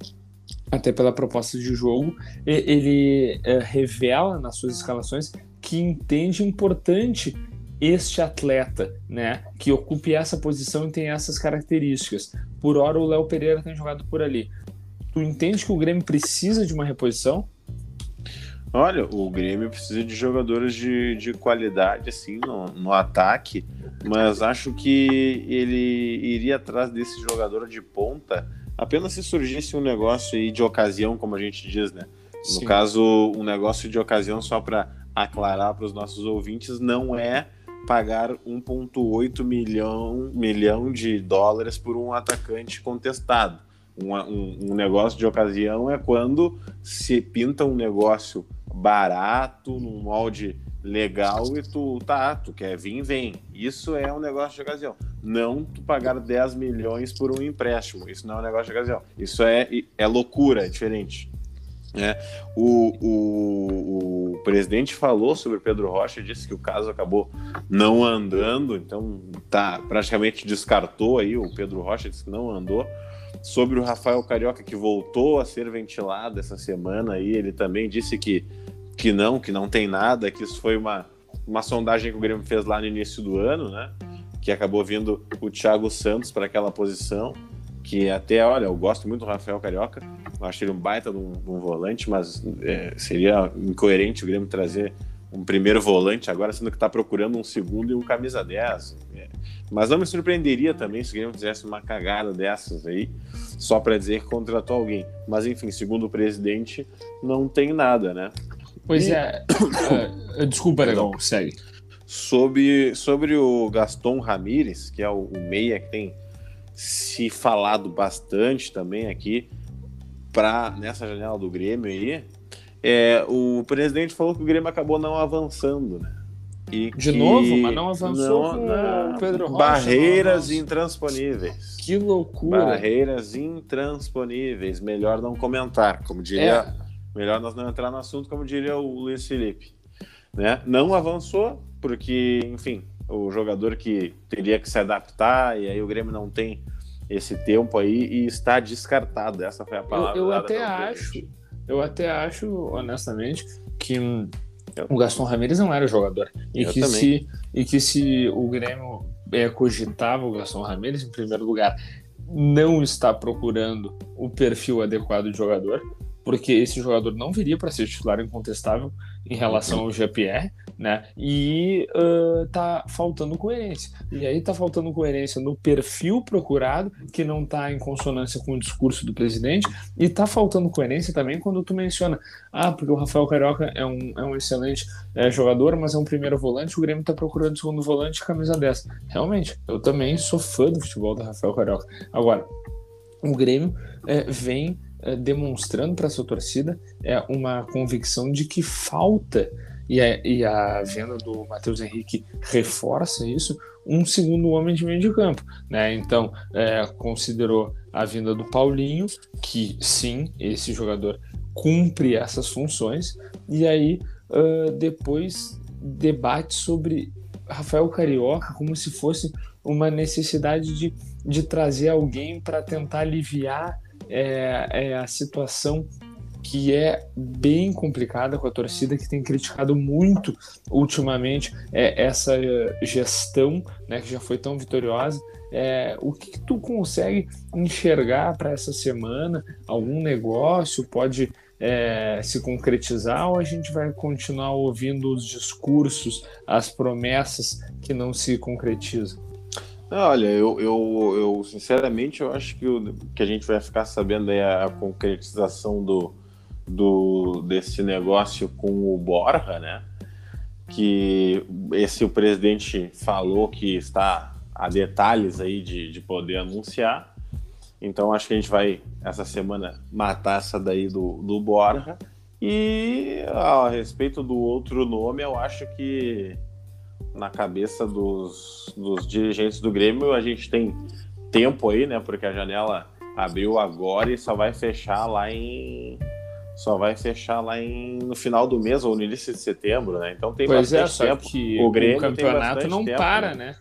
até pela proposta de jogo, ele uh, revela nas suas escalações que entende importante este atleta, né, que ocupe essa posição e tem essas características. Por hora o Léo Pereira tem jogado por ali. Tu entende que o Grêmio precisa de uma reposição? Olha, o Grêmio precisa de jogadores de, de qualidade assim no, no ataque, mas acho que ele iria atrás desse jogador de ponta apenas se surgisse um negócio aí de ocasião, como a gente diz, né? No Sim. caso, um negócio de ocasião só para aclarar para os nossos ouvintes, não é pagar 1,8 milhão, milhão de dólares por um atacante contestado. Um, um, um, negócio de ocasião é quando se pinta um negócio barato, num molde legal e tu, tá, tu quer vir, vem. Isso é um negócio de ocasião. Não tu pagar 10 milhões por um empréstimo. Isso não é um negócio de ocasião. Isso é, é loucura, é diferente. É, o, o, o, presidente falou sobre Pedro Rocha, disse que o caso acabou não andando, então tá praticamente descartou aí o Pedro Rocha, disse que não andou. Sobre o Rafael Carioca, que voltou a ser ventilado essa semana aí, ele também disse que, que não, que não tem nada, que isso foi uma, uma sondagem que o Grêmio fez lá no início do ano, né? Que acabou vindo o Thiago Santos para aquela posição que até, olha, eu gosto muito do Rafael Carioca, eu acho ele um baita de um, um volante, mas é, seria incoerente o Grêmio trazer um primeiro volante agora, sendo que está procurando um segundo e um camisa 10. É. Mas não me surpreenderia também se o Grêmio fizesse uma cagada dessas aí, só para dizer que contratou alguém. Mas enfim, segundo o presidente, não tem nada, né? Pois e... é. uh, desculpa, Legal, segue. Sobre, sobre o Gaston Ramírez, que é o, o meia que tem se falado bastante também aqui para nessa janela do Grêmio aí. É, o presidente falou que o Grêmio acabou não avançando, né? E de novo, mas não avançou não, não, o Pedro Rocha. Barreiras intransponíveis. Que loucura. Barreiras intransponíveis. Melhor não comentar, como diria. É. Melhor nós não entrar no assunto, como diria o Luiz Felipe. Né? Não avançou, porque, enfim, o jogador que teria que se adaptar, e aí o Grêmio não tem esse tempo aí e está descartado. Essa foi a palavra. Eu, eu até acho, eu até acho, honestamente, que o Gaston Ramirez não era jogador. E que, se, e que se o Grêmio é, cogitava o Gaston Ramirez, em primeiro lugar, não está procurando o perfil adequado de jogador, porque esse jogador não viria para ser titular incontestável em relação ao GPR, né? E uh, tá faltando coerência. E aí tá faltando coerência no perfil procurado, que não tá em consonância com o discurso do presidente, e tá faltando coerência também quando tu menciona, ah, porque o Rafael Carioca é um, é um excelente é, jogador, mas é um primeiro volante, o Grêmio tá procurando segundo volante camisa 10. Realmente, eu também sou fã do futebol do Rafael Carioca. Agora, o Grêmio é, vem é, demonstrando para sua torcida é uma convicção de que falta e a, e a venda do Matheus Henrique reforça isso, um segundo homem de meio de campo. Né? Então, é, considerou a vinda do Paulinho, que sim, esse jogador cumpre essas funções, e aí uh, depois debate sobre Rafael Carioca como se fosse uma necessidade de, de trazer alguém para tentar aliviar é, é a situação que é bem complicada com a torcida, que tem criticado muito ultimamente é, essa gestão, né, que já foi tão vitoriosa. É, o que, que tu consegue enxergar para essa semana? Algum negócio pode é, se concretizar ou a gente vai continuar ouvindo os discursos, as promessas que não se concretizam? Olha, eu, eu, eu sinceramente eu acho que, o, que a gente vai ficar sabendo a, a concretização do, do, desse negócio com o Borja, né? Que esse o presidente falou que está a detalhes aí de, de poder anunciar. Então acho que a gente vai essa semana matar essa daí do, do Borja. E a respeito do outro nome, eu acho que na cabeça dos, dos dirigentes do Grêmio a gente tem tempo aí, né? Porque a janela abriu agora e só vai fechar lá em só vai fechar lá em, no final do mês ou no início de setembro, né? Então tem pois é, bastante é, tempo. Que o Grêmio o campeonato não tempo, para, né?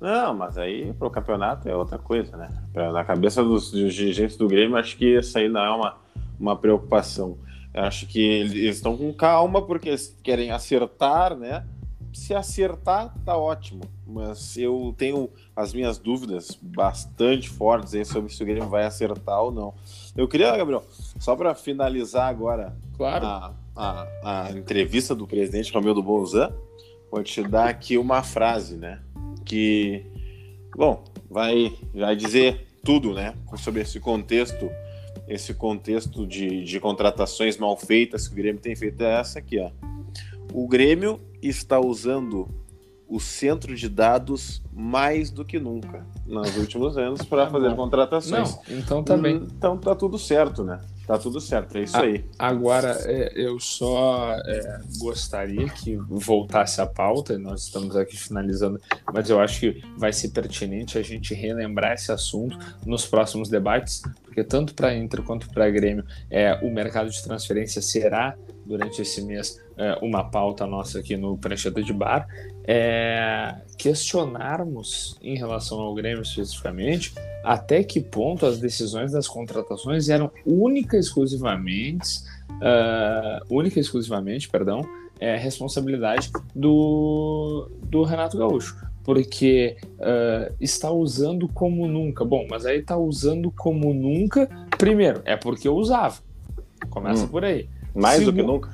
Não, mas aí pro campeonato é outra coisa, né? Na cabeça dos, dos dirigentes do Grêmio, acho que isso aí não é uma, uma preocupação. Acho que eles estão com calma porque eles querem acertar, né? Se acertar, tá ótimo. Mas eu tenho as minhas dúvidas bastante fortes aí sobre se o Grêmio vai acertar ou não. Eu queria, Gabriel, só para finalizar agora claro. a, a, a, entrevista do presidente Romildo Bolzan, vou te dar aqui uma frase, né? Que, bom, vai, vai dizer tudo, né? Sobre esse contexto, esse contexto de, de contratações mal feitas que o Grêmio tem feito é essa aqui, ó. O Grêmio está usando o centro de dados mais do que nunca nos últimos anos para tá fazer contratações. Não, então tá bem. Então tá tudo certo, né? Tá tudo certo, é isso aí. Agora, é, eu só é, gostaria que voltasse a pauta, nós estamos aqui finalizando, mas eu acho que vai ser pertinente a gente relembrar esse assunto nos próximos debates, porque tanto para Inter quanto para Grêmio, é, o mercado de transferência será durante esse mês é, uma pauta nossa aqui no Prancheta de Bar, é questionarmos em relação ao Grêmio especificamente até que ponto as decisões das contratações eram única exclusivamente, uh, única exclusivamente, perdão, é, responsabilidade do, do Renato Gaúcho porque uh, está usando como nunca. Bom, mas aí está usando como nunca. Primeiro, é porque eu usava. Começa hum. por aí. Mais Segu... do que nunca?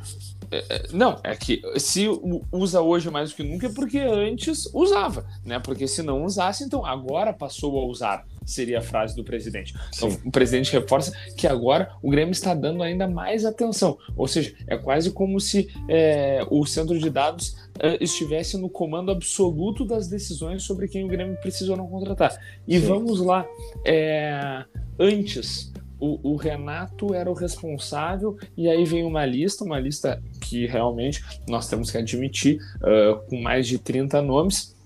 É, é, não, é que se usa hoje mais do que nunca é porque antes usava, né? Porque se não usasse, então agora passou a usar, seria a frase do presidente. Então o presidente reforça que agora o Grêmio está dando ainda mais atenção. Ou seja, é quase como se é, o centro de dados é, estivesse no comando absoluto das decisões sobre quem o Grêmio precisa ou não contratar. E Sim. vamos lá, é, antes o, o, Renato era o responsável, e aí vem uma lista, uma lista que realmente nós temos que admitir, uh, com mais de 30 nomes,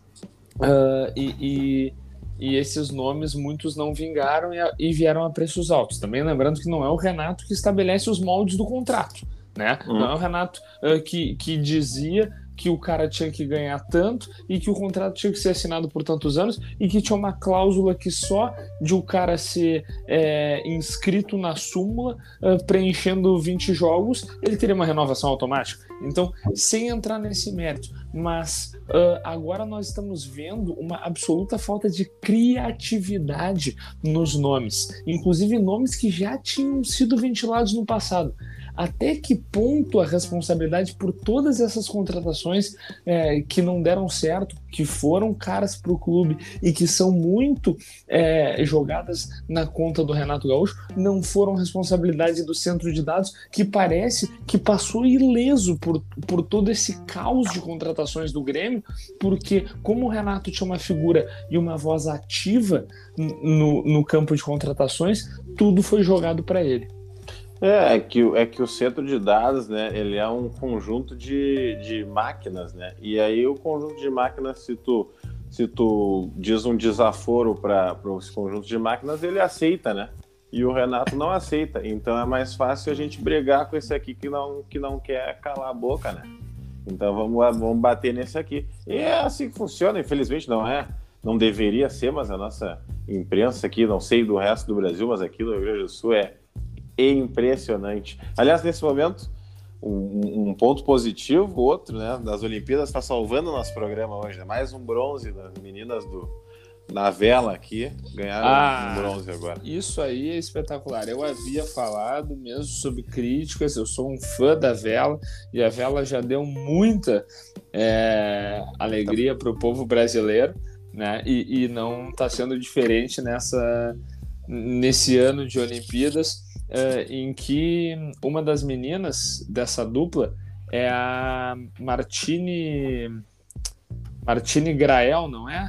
uh, e, e, e, esses nomes muitos não vingaram e, e, vieram a preços altos. Também lembrando que não é o Renato que estabelece os moldes do contrato. Né? Hum. Não é o Renato uh, que, que dizia que o cara tinha que ganhar tanto e que o contrato tinha que ser assinado por tantos anos e que tinha uma cláusula que só de o cara ser é, inscrito na súmula, uh, preenchendo 20 jogos, ele teria uma renovação automática. Então, sem entrar nesse mérito, mas uh, agora nós estamos vendo uma absoluta falta de criatividade nos nomes, inclusive nomes que já tinham sido ventilados no passado até que ponto a responsabilidade por todas essas contratações é, que não deram certo, que foram caras para o clube e que são muito é, jogadas na conta do Renato Gaúcho, não foram responsabilidade do centro de dados, que parece que passou ileso por, por todo esse caos de contratações do Grêmio, porque como o Renato tinha uma figura e uma voz ativa no, no campo de contratações, tudo foi jogado para ele. É, é que, é que o centro de dados, né, ele é um conjunto de, de máquinas, né? E aí o conjunto de máquinas, se tu, se tu diz um desaforo para esse conjunto de máquinas, ele aceita, né? E o Renato não aceita. Então é mais fácil a gente brigar com esse aqui que não, que não quer calar a boca, né? Então vamos, vamos bater nesse aqui. E é assim que funciona, infelizmente não é. Não deveria ser, mas a nossa imprensa aqui, não sei do resto do Brasil, mas aqui no Rio Grande do Sul é impressionante. Aliás, nesse momento, um, um ponto positivo, outro, né, das Olimpíadas está salvando o nosso programa hoje. Né? Mais um bronze das meninas do na vela aqui ganharam ah, um bronze agora. Isso aí é espetacular. Eu havia falado mesmo sobre críticas. Eu sou um fã da vela e a vela já deu muita é, alegria para o povo brasileiro né? E, e não está sendo diferente nessa nesse ano de Olimpíadas, uh, em que uma das meninas dessa dupla é a Martine Martine Grael, não é?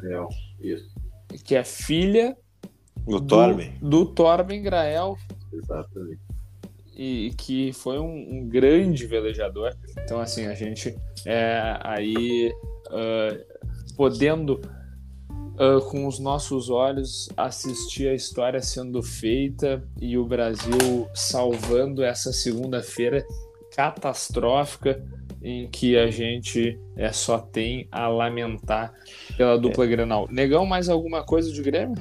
Grael, isso. Que é filha do, do Torben. Do Torben Grael. Exatamente. E que foi um, um, grande velejador. Então, assim, a gente é aí uh, podendo uh, com os nossos olhos assistir a história sendo feita e o Brasil salvando essa segunda-feira catastrófica em que a gente é, só tem a lamentar pela dupla é. Grenal. Negão, mais alguma coisa de Grêmio?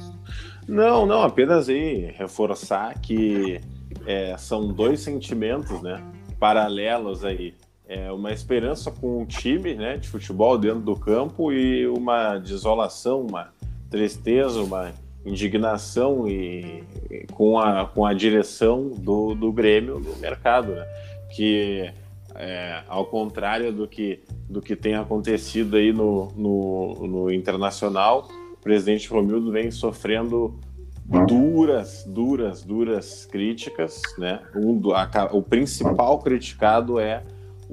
Não, não, apenas aí reforçar que é, são dois sentimentos, né, paralelos aí. É uma esperança com o time, né, de futebol dentro do campo e uma desolação, uma tristeza, uma indignação e, e com, a, com a direção do, do Grêmio no mercado, né, que é, ao contrário do que, do que tem acontecido aí no, no, no Internacional, o presidente Romildo vem sofrendo duras, duras, duras críticas, né? Um, a, o principal criticado é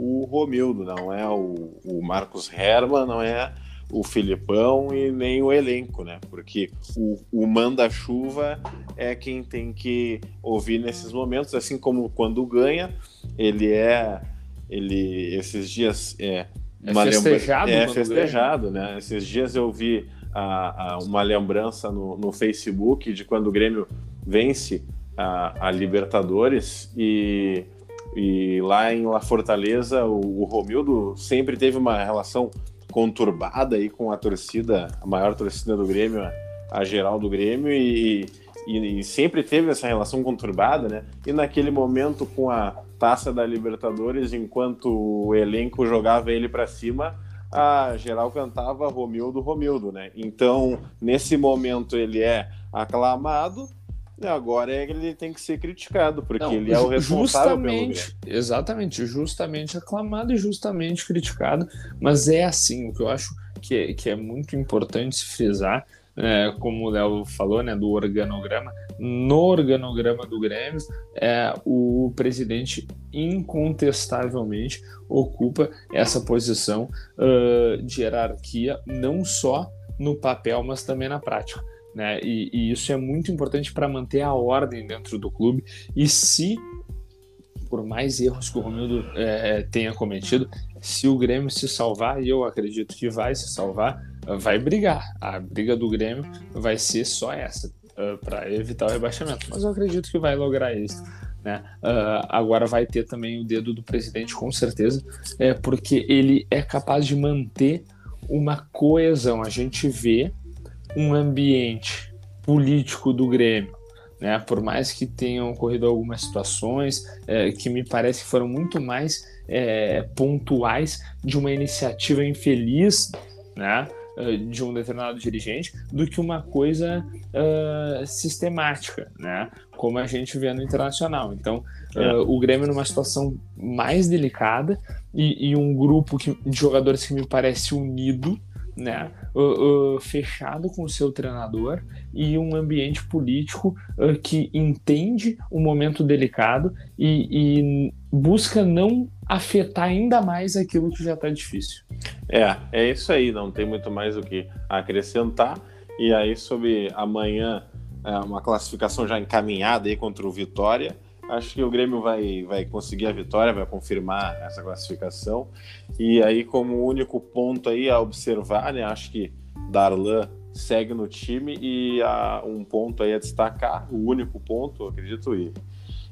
o Romildo, não é o, o Marcos Herman, não é o Filipão e nem o elenco, né? Porque o, o manda-chuva é quem tem que ouvir nesses momentos, assim como quando ganha, ele é ele esses dias é, é festejado, é festejado, né? Esses dias eu vi a, a, uma lembrança no, no, Facebook de quando o Grêmio vence a, a Libertadores e, e, lá em La Fortaleza o, Romildo sempre teve uma relação conturbada aí com a torcida, a maior torcida do Grêmio, a, a geral do Grêmio e, e, e, sempre teve essa relação conturbada, né? E naquele momento com a taça da Libertadores, enquanto o elenco jogava ele para cima, a geral cantava Romildo, Romildo, né? Então, nesse momento ele é aclamado, agora ele tem que ser criticado, porque Não, ele é o responsável justamente, pelo Exatamente, justamente aclamado e justamente criticado, mas é assim, o que eu acho que é, que é muito importante se frisar é, como o Léo falou, né, do organograma. No organograma do Grêmio, é, o presidente incontestavelmente ocupa essa posição uh, de hierarquia, não só no papel, mas também na prática. Né? E, e isso é muito importante para manter a ordem dentro do clube. E se, por mais erros que o Romildo é, tenha cometido, se o Grêmio se salvar, e eu acredito que vai se salvar, vai brigar. A briga do Grêmio vai ser só essa, uh, para evitar o rebaixamento. Mas eu acredito que vai lograr isso. Né? Uh, agora vai ter também o dedo do presidente, com certeza, é, porque ele é capaz de manter uma coesão. A gente vê um ambiente político do Grêmio. Né, por mais que tenham ocorrido algumas situações é, que me parece que foram muito mais é, pontuais de uma iniciativa infeliz, né, eh, de um determinado dirigente do que uma coisa uh, sistemática, né? Como a gente vê no internacional. Então, é. uh, o Grêmio numa situação mais delicada e, e um grupo que, de jogadores que me parece unido, né? Uh, uh, fechado com o seu treinador e um ambiente político uh, que entende o momento delicado e, e, busca não afetar ainda mais aquilo que já está difícil. É, é isso aí, não tem muito mais o que acrescentar. E aí, sobre amanhã, é uma classificação já encaminhada aí contra o Vitória. Acho que o Grêmio vai, vai conseguir a vitória, vai confirmar essa classificação. E aí, como único ponto aí a observar, né? Acho que Darlan segue no time e a, um ponto aí a destacar, o único ponto, acredito, e,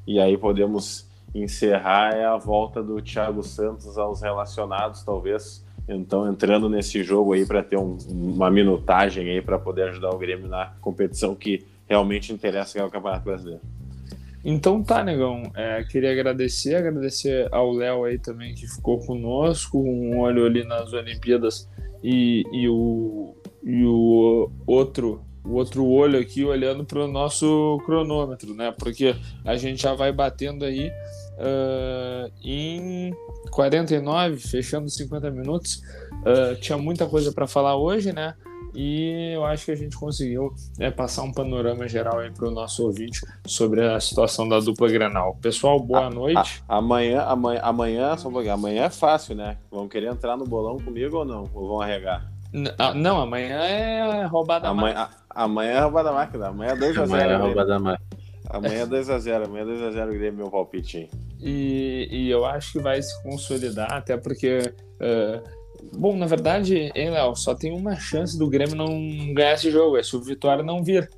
e aí podemos encerrar é a volta do Thiago Santos aos relacionados, talvez. Então, entrando nesse jogo aí para ter um, uma minutagem aí para poder ajudar o Grêmio na competição que realmente interessa, que é o Campeonato Brasileiro. Então tá, negão. É, queria agradecer, agradecer ao Léo aí também que ficou conosco, um olho ali nas Olimpíadas e, e, o, e o outro o outro olho aqui olhando para o nosso cronômetro, né? Porque a gente já vai batendo aí uh, em 49, fechando 50 minutos. Uh, tinha muita coisa para falar hoje, né? E eu acho que a gente conseguiu é, passar um panorama geral aí para o nosso ouvinte sobre a situação da dupla Grenal. Pessoal, boa a, noite. A, amanhã, amanhã, amanhã, só um pouquinho, amanhã é fácil, né? Vão querer entrar no bolão comigo ou não? Ou vão arregar? Ah, não, amanhã é roubada amanhã, máquina. Amanhã é roubada máquina. Amanhã é 2x0. Amanhã é roubada máquina. Amanhã é 2x0. Amanhã é 2x0 o Grêmio, meu palpite. E, e eu acho que vai se consolidar, até porque. Uh, Bom, na verdade, hein, Léo, só tem uma chance do Grêmio não ganhar esse jogo, é se o Vitória não vir.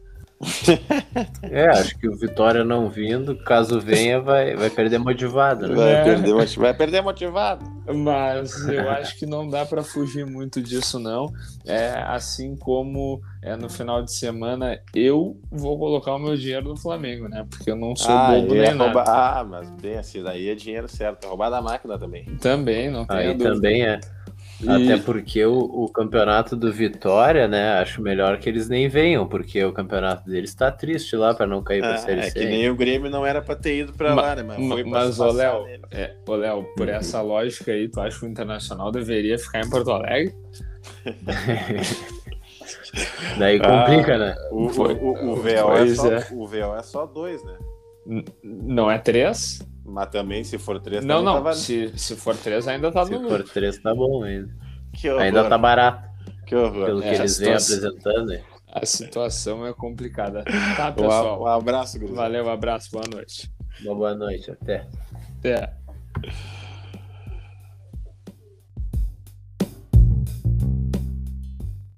é, acho que o Vitória não vindo, caso venha, vai, vai perder motivado. Né? Vai, é. perder, vai perder motivado. Mas eu acho que não dá para fugir muito disso, não. É, assim como é, no final de semana eu vou colocar o meu dinheiro no Flamengo, né? Porque eu não sou ah, bobo nem é rouba... Ah, mas bem assim, daí é dinheiro certo. É roubar da máquina também. Também, não tem Aí também é. Até porque o, o, campeonato do Vitória, né? Acho melhor que eles nem venham, porque o campeonato deles está triste lá para não cair para a Série C. É que nem o Grêmio não era para ter ido para lá, né? Mas, foi mas o Léo, é, Léo, por uhum. essa lógica aí, tu acha que o Internacional deveria ficar em Porto Alegre? Daí complica, ah, né? O, o, o, o, VO é só, é. o VO é só dois, né? Não é três? Mas também, se for três, não, não. Tá se, se for três, ainda tá Se for três, tá bom ainda. Ainda tá barato. Que horror. Pelo é, que eles vêm apresentando. A situação é complicada. Tá, pessoal. Um, um abraço, Gris. Valeu, um abraço, boa noite. Uma boa noite, até. Até.